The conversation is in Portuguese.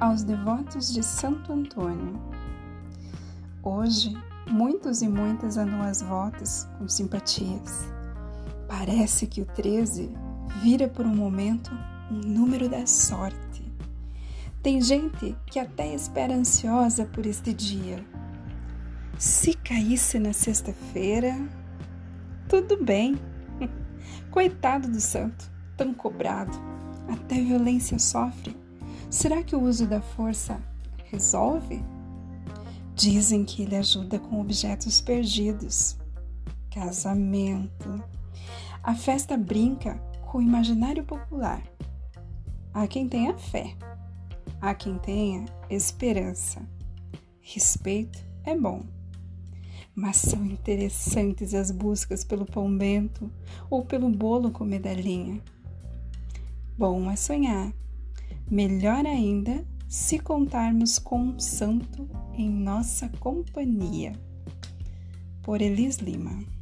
aos devotos de Santo Antônio. Hoje, muitos e muitas andam às voltas com simpatias. Parece que o 13 vira por um momento um número da sorte. Tem gente que até espera ansiosa por este dia. Se caísse na sexta-feira, tudo bem. Coitado do santo, tão cobrado, até violência sofre. Será que o uso da força resolve? Dizem que ele ajuda com objetos perdidos. Casamento. A festa brinca com o imaginário popular. Há quem tenha fé, há quem tenha esperança. Respeito é bom, mas são interessantes as buscas pelo pão bento ou pelo bolo com medalhinha. Bom é sonhar, melhor ainda se contarmos com um santo em nossa companhia. Por Elis Lima